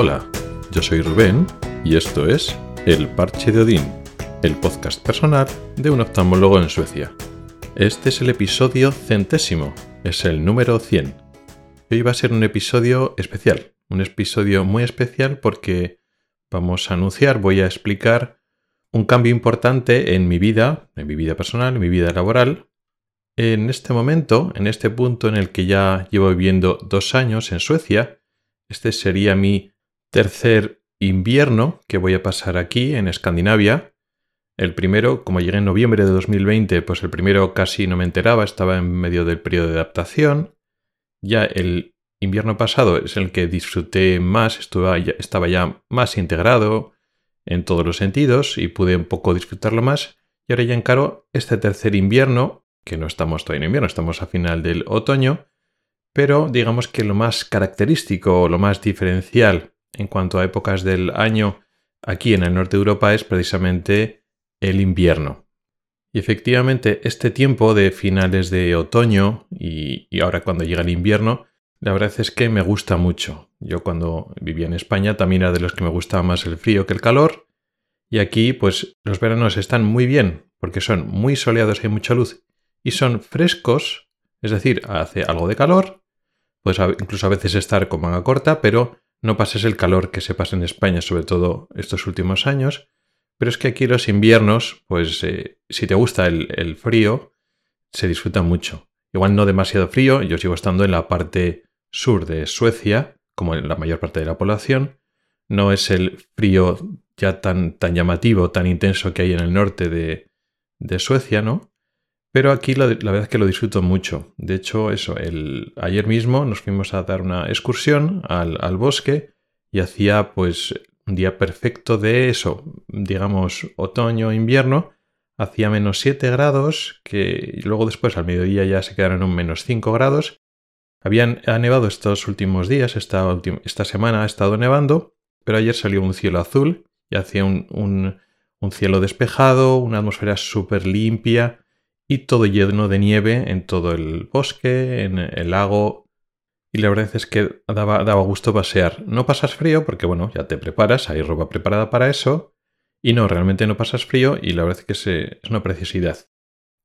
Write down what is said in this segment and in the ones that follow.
Hola, yo soy Rubén y esto es El Parche de Odín, el podcast personal de un oftalmólogo en Suecia. Este es el episodio centésimo, es el número 100. Hoy va a ser un episodio especial, un episodio muy especial porque vamos a anunciar, voy a explicar un cambio importante en mi vida, en mi vida personal, en mi vida laboral. En este momento, en este punto en el que ya llevo viviendo dos años en Suecia, este sería mi tercer invierno que voy a pasar aquí en Escandinavia. El primero, como llegué en noviembre de 2020, pues el primero casi no me enteraba, estaba en medio del periodo de adaptación. Ya el invierno pasado es el que disfruté más, estaba ya más integrado en todos los sentidos y pude un poco disfrutarlo más. Y ahora ya encaro este tercer invierno, que no estamos todavía en invierno, estamos a final del otoño, pero digamos que lo más característico, lo más diferencial en cuanto a épocas del año aquí en el norte de Europa es precisamente el invierno. Y efectivamente este tiempo de finales de otoño y, ahora cuando llega el invierno, la verdad es que me gusta mucho. Yo cuando vivía en España también era de los que me gustaba más el frío que el calor. Y aquí pues los veranos están muy bien porque son muy soleados y hay mucha luz y son frescos, es decir, hace algo de calor, pues incluso a veces estar con manga corta, pero no pases el calor que se pasa en España, sobre todo estos últimos años. Pero es que aquí los inviernos, pues eh, si te gusta el, frío, se disfruta mucho. Igual no demasiado frío, yo sigo estando en la parte sur de Suecia, como en la mayor parte de la población. No es el frío ya tan, tan llamativo, tan intenso que hay en el norte de, de Suecia, ¿no? Pero aquí la, verdad es que lo disfruto mucho. De hecho, eso, el, ayer mismo nos fuimos a dar una excursión al, bosque y hacía pues un día perfecto de eso, digamos, otoño, invierno, hacía menos 7 grados, que luego después al mediodía ya se quedaron en menos 5 grados. Habían ha nevado estos últimos días, esta, esta semana ha estado nevando, pero ayer salió un cielo azul y hacía un, un, un cielo despejado, una atmósfera súper limpia y todo lleno de nieve en todo el bosque, en el lago. Y la verdad es que daba, daba gusto pasear. No pasas frío porque, bueno, ya te preparas, hay ropa preparada para eso. Y no, realmente no pasas frío y la verdad es que es una preciosidad.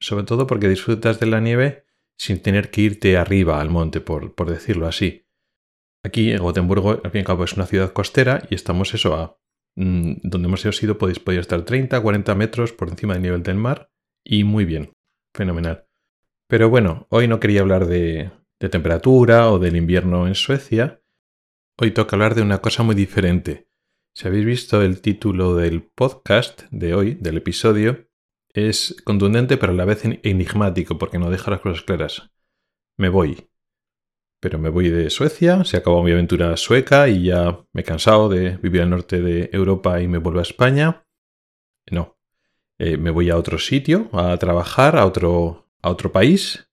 Sobre todo porque disfrutas de la nieve sin tener que irte arriba al monte, por, por decirlo así. Aquí en Gotemburgo, al fin y al cabo, es una ciudad costera y estamos eso a... Mm, donde hemos ido podéis, podéis estar 30, 40 metros por encima del nivel del mar y muy bien. Fenomenal. Pero bueno, hoy no quería hablar de, temperatura o del invierno en Suecia. Hoy toca hablar de una cosa muy diferente. Si habéis visto el título del podcast de hoy, del episodio, es contundente pero a la vez enigmático porque no deja las cosas claras. Me voy. Pero me voy de Suecia, se acabó mi aventura sueca y ya me he cansado de vivir al norte de Europa y me vuelvo a España. Eh, ¿Me voy a otro sitio a trabajar, a otro, a otro país?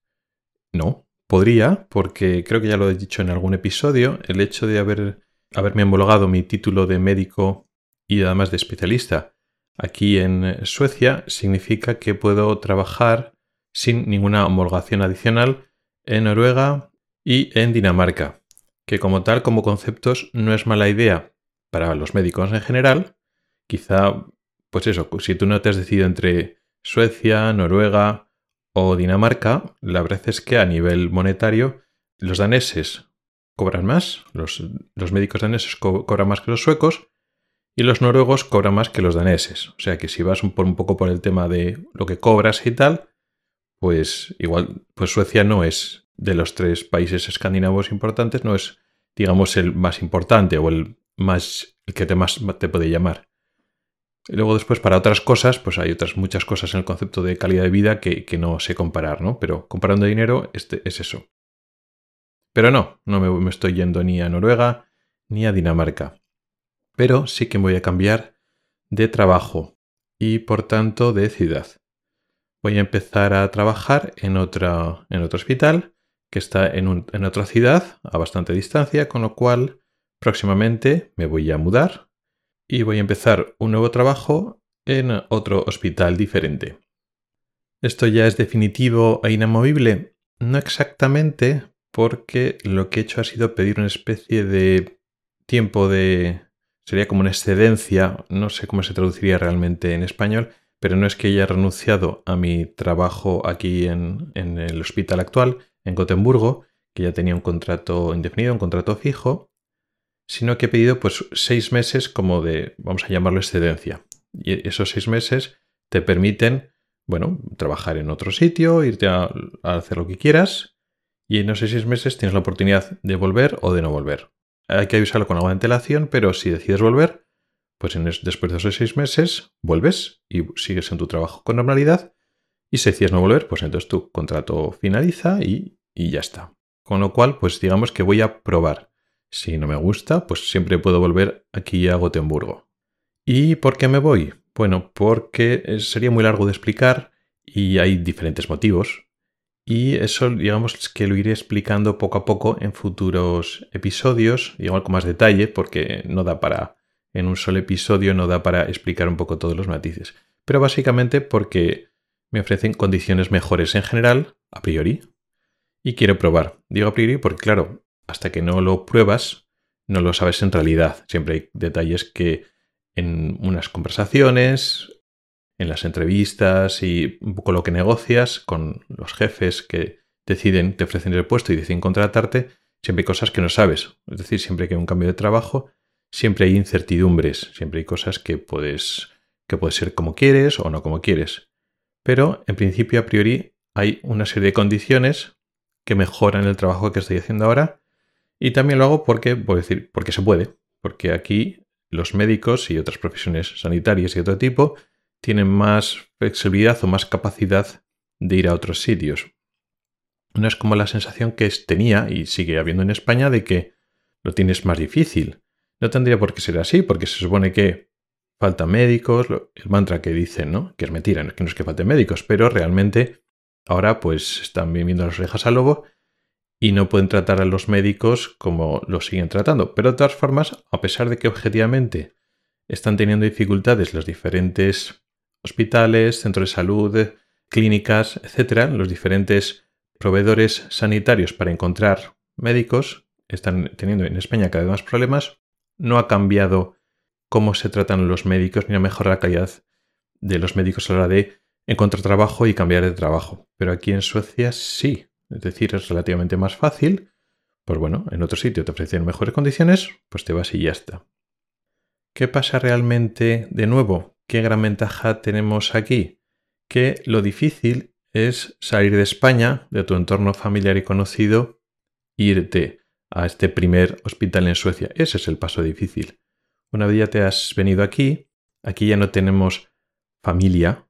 No, podría, porque creo que ya lo he dicho en algún episodio, el hecho de haber, haberme homologado mi título de médico y además de especialista aquí en Suecia significa que puedo trabajar sin ninguna homologación adicional en Noruega y en Dinamarca, que como tal, como conceptos, no es mala idea para los médicos en general, quizá pues eso, si tú no te has decidido entre Suecia, Noruega o Dinamarca, la verdad es que a nivel monetario los daneses cobran más, los, médicos daneses cobran más que los suecos y los noruegos cobran más que los daneses. O sea que si vas un, un poco por el tema de lo que cobras y tal, pues igual, pues Suecia no es de los tres países escandinavos importantes, no es, digamos, el más importante o el más, el que te más te puede llamar. Y luego después para otras cosas, pues hay otras muchas cosas en el concepto de calidad de vida que, no sé comparar, ¿no? Pero comparando dinero, este es eso. Pero no, no me, estoy yendo ni a Noruega ni a Dinamarca. Pero sí que voy a cambiar de trabajo y por tanto de ciudad. Voy a empezar a trabajar en, otra, en otro hospital que está en, en otra ciudad a bastante distancia, con lo cual próximamente me voy a mudar y voy a empezar un nuevo trabajo en otro hospital diferente. ¿Esto ya es definitivo e inamovible? No exactamente, porque lo que he hecho ha sido pedir una especie de tiempo de... sería como una excedencia, no sé cómo se traduciría realmente en español, pero no es que haya renunciado a mi trabajo aquí en, en el hospital actual, en Gotemburgo, que ya tenía un contrato indefinido, un contrato fijo, sino que he pedido pues seis meses como de, vamos a llamarlo excedencia. Y esos seis meses te permiten, bueno, trabajar en otro sitio, irte a, hacer lo que quieras, y en esos seis meses tienes la oportunidad de volver o de no volver. Hay que avisarlo con alguna antelación, pero si decides volver, pues después de esos seis meses vuelves y sigues en tu trabajo con normalidad. Y si decides no volver, pues entonces tu contrato finaliza y, y ya está. Con lo cual, pues digamos que voy a probar. Si no me gusta, pues siempre puedo volver aquí a Gotemburgo. ¿Y por qué me voy? Bueno, porque sería muy largo de explicar y hay diferentes motivos. Y eso, digamos que lo iré explicando poco a poco en futuros episodios, igual con más detalle, porque no da para, en un solo episodio, no da para explicar un poco todos los matices. Pero básicamente porque me ofrecen condiciones mejores en general, a priori, y quiero probar. Digo a priori porque, claro, hasta que no lo pruebas, no lo sabes en realidad. Siempre hay detalles que en unas conversaciones, en las entrevistas y un poco lo que negocias con los jefes que deciden, te ofrecen el puesto y deciden contratarte, siempre hay cosas que no sabes. Es decir, siempre que hay un cambio de trabajo, siempre hay incertidumbres, siempre hay cosas que puedes que puede ser como quieres o no como quieres. Pero en principio a priori hay una serie de condiciones que mejoran el trabajo que estoy haciendo ahora. Y también lo hago porque, puedo decir, porque se puede. Porque aquí los médicos y otras profesiones sanitarias y otro tipo tienen más flexibilidad o más capacidad de ir a otros sitios. No es como la sensación que tenía y sigue habiendo en España de que lo tienes más difícil. No tendría por qué ser así, porque se supone que faltan médicos, el mantra que dicen, ¿no? Que es mentira, que no es que falten médicos, pero realmente Ahora pues están viviendo las orejas al lobo y no pueden tratar a los médicos como los siguen tratando. Pero de todas formas, a pesar de que objetivamente están teniendo dificultades los diferentes hospitales, centros de salud, clínicas, etcétera, los diferentes proveedores sanitarios para encontrar médicos están teniendo en España cada vez más problemas, no ha cambiado cómo se tratan los médicos ni ha mejorado la calidad de los médicos a la hora de encontrar trabajo y cambiar de trabajo. Pero aquí en Suecia sí. Es decir, es relativamente más fácil. Pues bueno, en otro sitio te ofrecen mejores condiciones, pues te vas y ya está. ¿Qué pasa realmente de nuevo? ¿Qué gran ventaja tenemos aquí? Que lo difícil es salir de España, de tu entorno familiar y conocido, irte a este primer hospital en Suecia. Ese es el paso difícil. Una vez ya te has venido aquí, aquí ya no tenemos familia,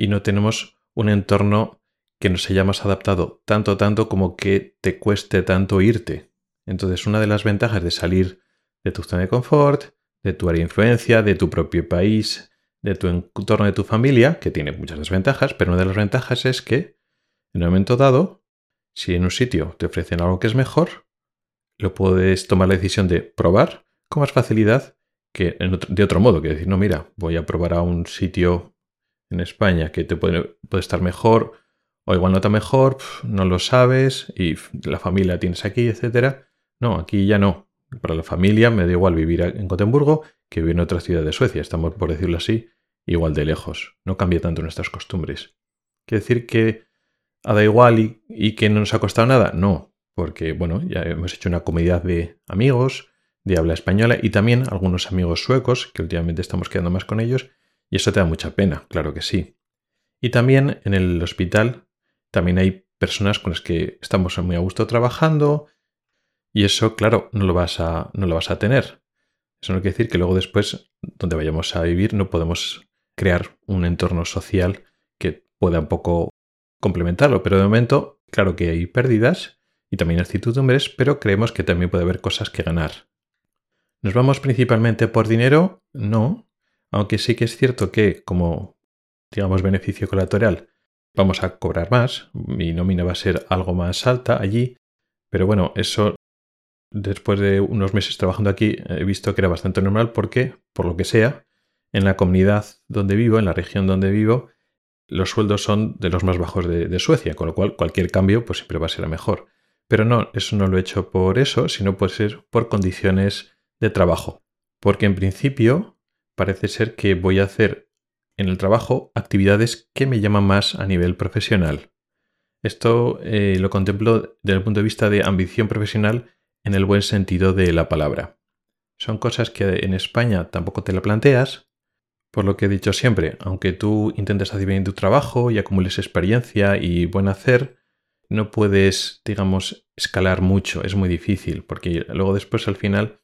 y no tenemos un entorno que nos hayamos adaptado tanto, tanto como que te cueste tanto irte. Entonces, una de las ventajas de salir de tu zona de confort, de tu área de influencia, de tu propio país, de tu entorno de tu familia, que tiene muchas desventajas, pero una de las ventajas es que en un momento dado, si en un sitio te ofrecen algo que es mejor, lo puedes tomar la decisión de probar con más facilidad que de otro modo, que decir, no, mira, voy a probar a un sitio en España que te puede estar mejor o igual no tan mejor, no lo sabes y la familia tienes aquí, etcétera. No, aquí ya no. Para la familia me da igual vivir en Gotemburgo que vivir en otra ciudad de Suecia. Estamos, por decirlo así, igual de lejos. No cambia tanto nuestras costumbres. ¿Quiere decir que da igual y, y, que no nos ha costado nada? No, porque bueno, ya hemos hecho una comunidad de amigos de habla española y también algunos amigos suecos, que últimamente estamos quedando más con ellos, y eso te da mucha pena, claro que sí. Y también en el hospital, también hay personas con las que estamos muy a gusto trabajando y eso, claro, no lo vas a, no lo vas a tener. Eso no quiere decir que luego después, donde vayamos a vivir, no podemos crear un entorno social que pueda un poco complementarlo. Pero de momento, claro que hay pérdidas y también incertidumbres, pero creemos que también puede haber cosas que ganar. ¿Nos vamos principalmente por dinero? No, aunque sí que es cierto que como, digamos, beneficio colateral, vamos a cobrar más, mi nómina va a ser algo más alta allí, pero bueno, eso después de unos meses trabajando aquí he visto que era bastante normal porque, por lo que sea, en la comunidad donde vivo, en la región donde vivo, los sueldos son de los más bajos de, Suecia, con lo cual cualquier cambio pues siempre va a ser mejor. Pero no, eso no lo he hecho por eso, sino por ser por condiciones de trabajo. Porque en principio parece ser que voy a hacer en el trabajo actividades que me llaman más a nivel profesional. Esto eh, lo contemplo desde el punto de vista de ambición profesional en el buen sentido de la palabra. Son cosas que en España tampoco te la planteas, por lo que he dicho siempre, aunque tú intentes hacer bien tu trabajo y acumules experiencia y buen hacer, no puedes, digamos, escalar mucho, es muy difícil, porque luego después al final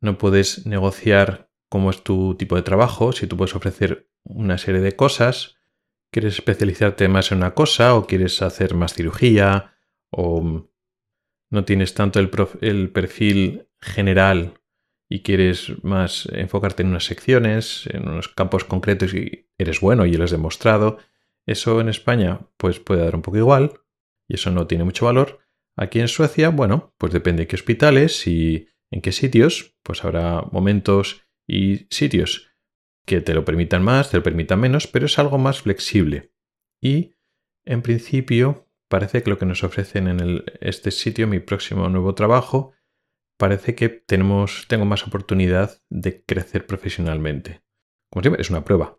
no puedes negociar cómo es tu tipo de trabajo, si tú puedes ofrecer una serie de cosas, quieres especializarte más en una cosa o quieres hacer más cirugía o no tienes tanto el, perfil general y quieres más enfocarte en unas secciones, en unos campos concretos y eres bueno y lo has demostrado, eso en España pues puede dar un poco igual y eso no tiene mucho valor. Aquí en Suecia, bueno, pues depende de qué hospitales y en qué sitios, pues habrá momentos y sitios que te lo permitan más, te lo permitan menos, pero es algo más flexible. Y en principio parece que lo que nos ofrecen en este sitio, mi próximo nuevo trabajo, parece que tenemos, tengo más oportunidad de crecer profesionalmente. Como siempre, es una prueba.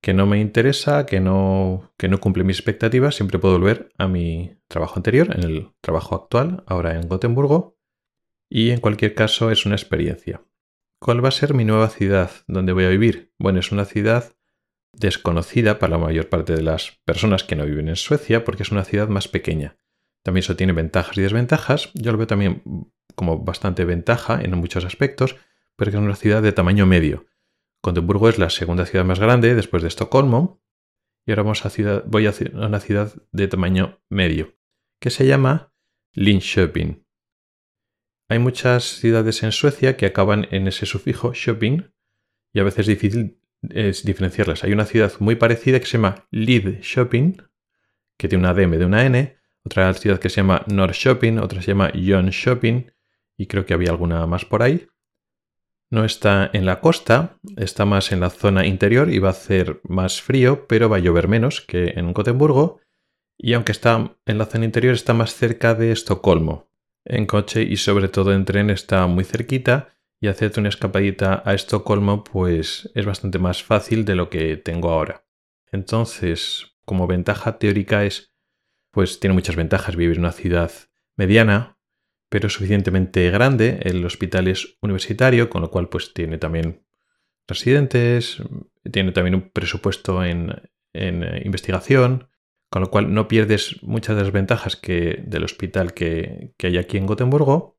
Que no me interesa, que no, que no cumple mis expectativas, siempre puedo volver a mi trabajo anterior, en el trabajo actual, ahora en Gotemburgo. Y en cualquier caso es una experiencia. ¿Cuál va a ser mi nueva ciudad donde voy a vivir? Bueno, es una ciudad desconocida para la mayor parte de las personas que no viven en Suecia porque es una ciudad más pequeña. También eso tiene ventajas y desventajas. Yo lo veo también como bastante ventaja en muchos aspectos, pero es una ciudad de tamaño medio. Gotemburgo es la segunda ciudad más grande después de Estocolmo. Y ahora vamos ciudad, voy a una ciudad de tamaño medio, que se llama Linköping. Hay muchas ciudades en Suecia que acaban en ese sufijo shopping y a veces es difícil diferenciarlas. Hay una ciudad muy parecida que se llama Shopping, que tiene una D de una N, otra ciudad que se llama Shopping, otra se llama Shopping y creo que había alguna más por ahí. No está en la costa, está más en la zona interior y va a hacer más frío, pero va a llover menos que en Gotemburgo. Y aunque está en la zona interior, está más cerca de Estocolmo. En coche y sobre todo en tren está muy cerquita y hacerte una escapadita a Estocolmo pues es bastante más fácil de lo que tengo ahora. Entonces, como ventaja teórica es, pues tiene muchas ventajas vivir en una ciudad mediana, pero suficientemente grande. El hospital es universitario, con lo cual pues tiene también residentes, tiene también un presupuesto en, eh, investigación, con lo cual no pierdes muchas de las ventajas que, del hospital que, que hay aquí en Gotemburgo,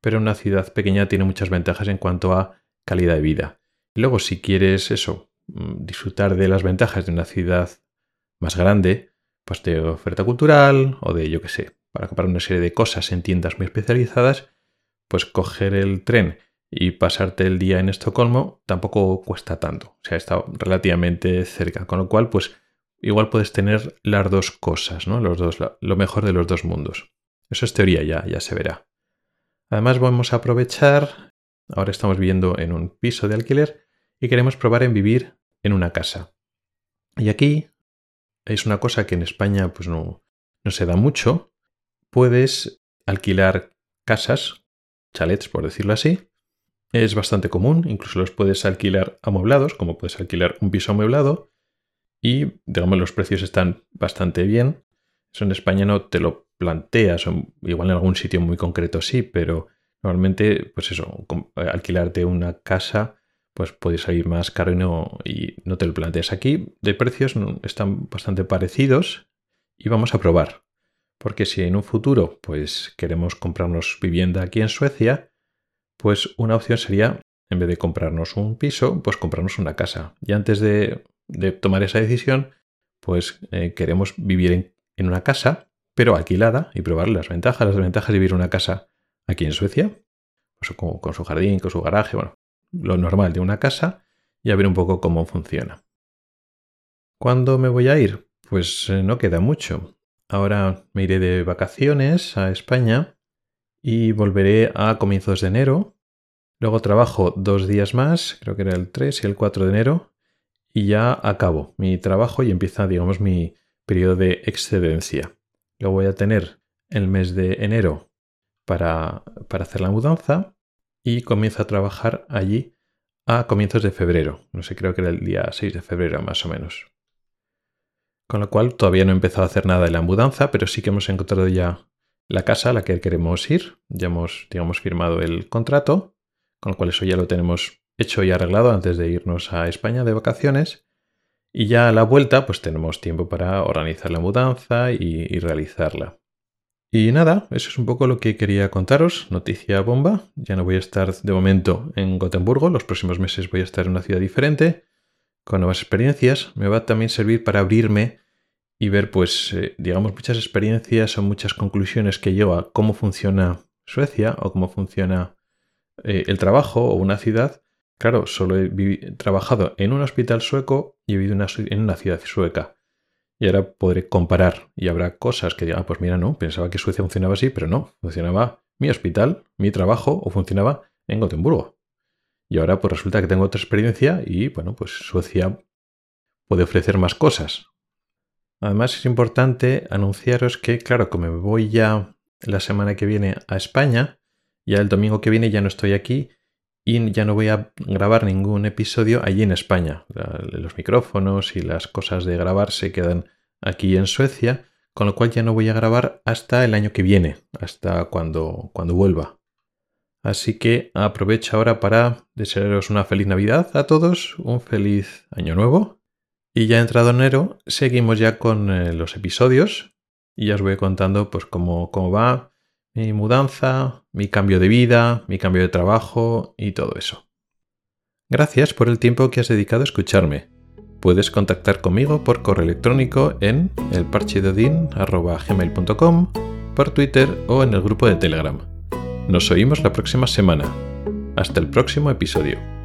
pero una ciudad pequeña tiene muchas ventajas en cuanto a calidad de vida. Luego, si quieres eso, mm, disfrutar de las ventajas de una ciudad más grande, pues de oferta cultural o de, yo qué sé, para comprar una serie de cosas en tiendas muy especializadas, pues coger el tren y pasarte el día en Estocolmo tampoco cuesta tanto. O sea, está relativamente cerca. Con lo cual, pues igual puedes tener las dos cosas, ¿no? Los dos, lo mejor de los dos mundos. Eso es teoría ya, ya se verá. Además, vamos a aprovechar. Ahora estamos viviendo en un piso de alquiler y queremos probar en vivir en una casa. Y aquí es una cosa que en España pues no, no se da mucho, puedes alquilar casas, chalets por decirlo así. Es bastante común, incluso los puedes alquilar amueblados, como puedes alquilar un piso amueblado. Y, digamos, los precios están bastante bien. Eso en España no te lo planteas, igual en algún sitio muy concreto sí, pero normalmente, pues eso, alquilarte una casa, pues puede salir más caro y no, y no te lo planteas. Aquí de precios están bastante parecidos y vamos a probar. Porque si en un futuro pues queremos comprarnos vivienda aquí en Suecia, pues una opción sería, en vez de comprarnos un piso, pues comprarnos una casa. Y antes de, tomar esa decisión, pues eh, queremos vivir en, una casa, pero alquilada, y probar las ventajas, las desventajas de vivir en una casa aquí en Suecia, pues con, con su jardín, con su garaje, bueno, lo normal de una casa, y a ver un poco cómo funciona. ¿Cuándo me voy a ir? Pues eh, no queda mucho. Ahora me iré de vacaciones a España y volveré a comienzos de enero. Luego trabajo dos días más, creo que era el 3 y el 4 de enero, y ya acabo mi trabajo y empieza, digamos, mi periodo de excedencia. Luego voy a tener el mes de enero para, para hacer la mudanza y comienzo a trabajar allí a comienzos de febrero. No sé, creo que era el día 6 de febrero más o menos. Con lo cual todavía no he empezado a hacer nada de la mudanza, pero sí que hemos encontrado ya la casa a la que queremos ir. Ya hemos, digamos, firmado el contrato, con lo cual eso ya lo tenemos hecho y arreglado antes de irnos a España de vacaciones. Y ya a la vuelta, pues tenemos tiempo para organizar la mudanza y, realizarla. Y nada, eso es un poco lo que quería contaros. Noticia bomba. Ya no voy a estar de momento en Gotemburgo. Los próximos meses voy a estar en una ciudad diferente, con nuevas experiencias. Me va a también servir para abrirme y ver, pues, eh, digamos, muchas experiencias o muchas conclusiones que llevo a cómo funciona Suecia o cómo funciona eh, el trabajo o una ciudad. Claro, solo he trabajado en un hospital sueco y he vivido en una ciudad sueca. Y ahora podré comparar y habrá cosas que digan, ah, pues mira, no, pensaba que Suecia funcionaba así, pero no, funcionaba mi hospital, mi trabajo o funcionaba en Gotemburgo. Y ahora pues resulta que tengo otra experiencia y bueno, pues Suecia puede ofrecer más cosas. Además es importante anunciaros que, claro, como me voy ya la semana que viene a España, ya el domingo que viene ya no estoy aquí y ya no voy a grabar ningún episodio allí en España. Los micrófonos y las cosas de grabar se quedan aquí en Suecia, con lo cual ya no voy a grabar hasta el año que viene, hasta cuando, cuando vuelva. Así que aprovecho ahora para desearos una feliz Navidad a todos, un feliz año nuevo y ya entrado enero, seguimos ya con eh, los episodios y ya os voy contando pues cómo, cómo va mi mudanza, mi cambio de vida, mi cambio de trabajo y todo eso. Gracias por el tiempo que has dedicado a escucharme. Puedes contactar conmigo por correo electrónico en elparchedodin.gmail.com, por Twitter o en el grupo de Telegram. Nos oímos la próxima semana. Hasta el próximo episodio.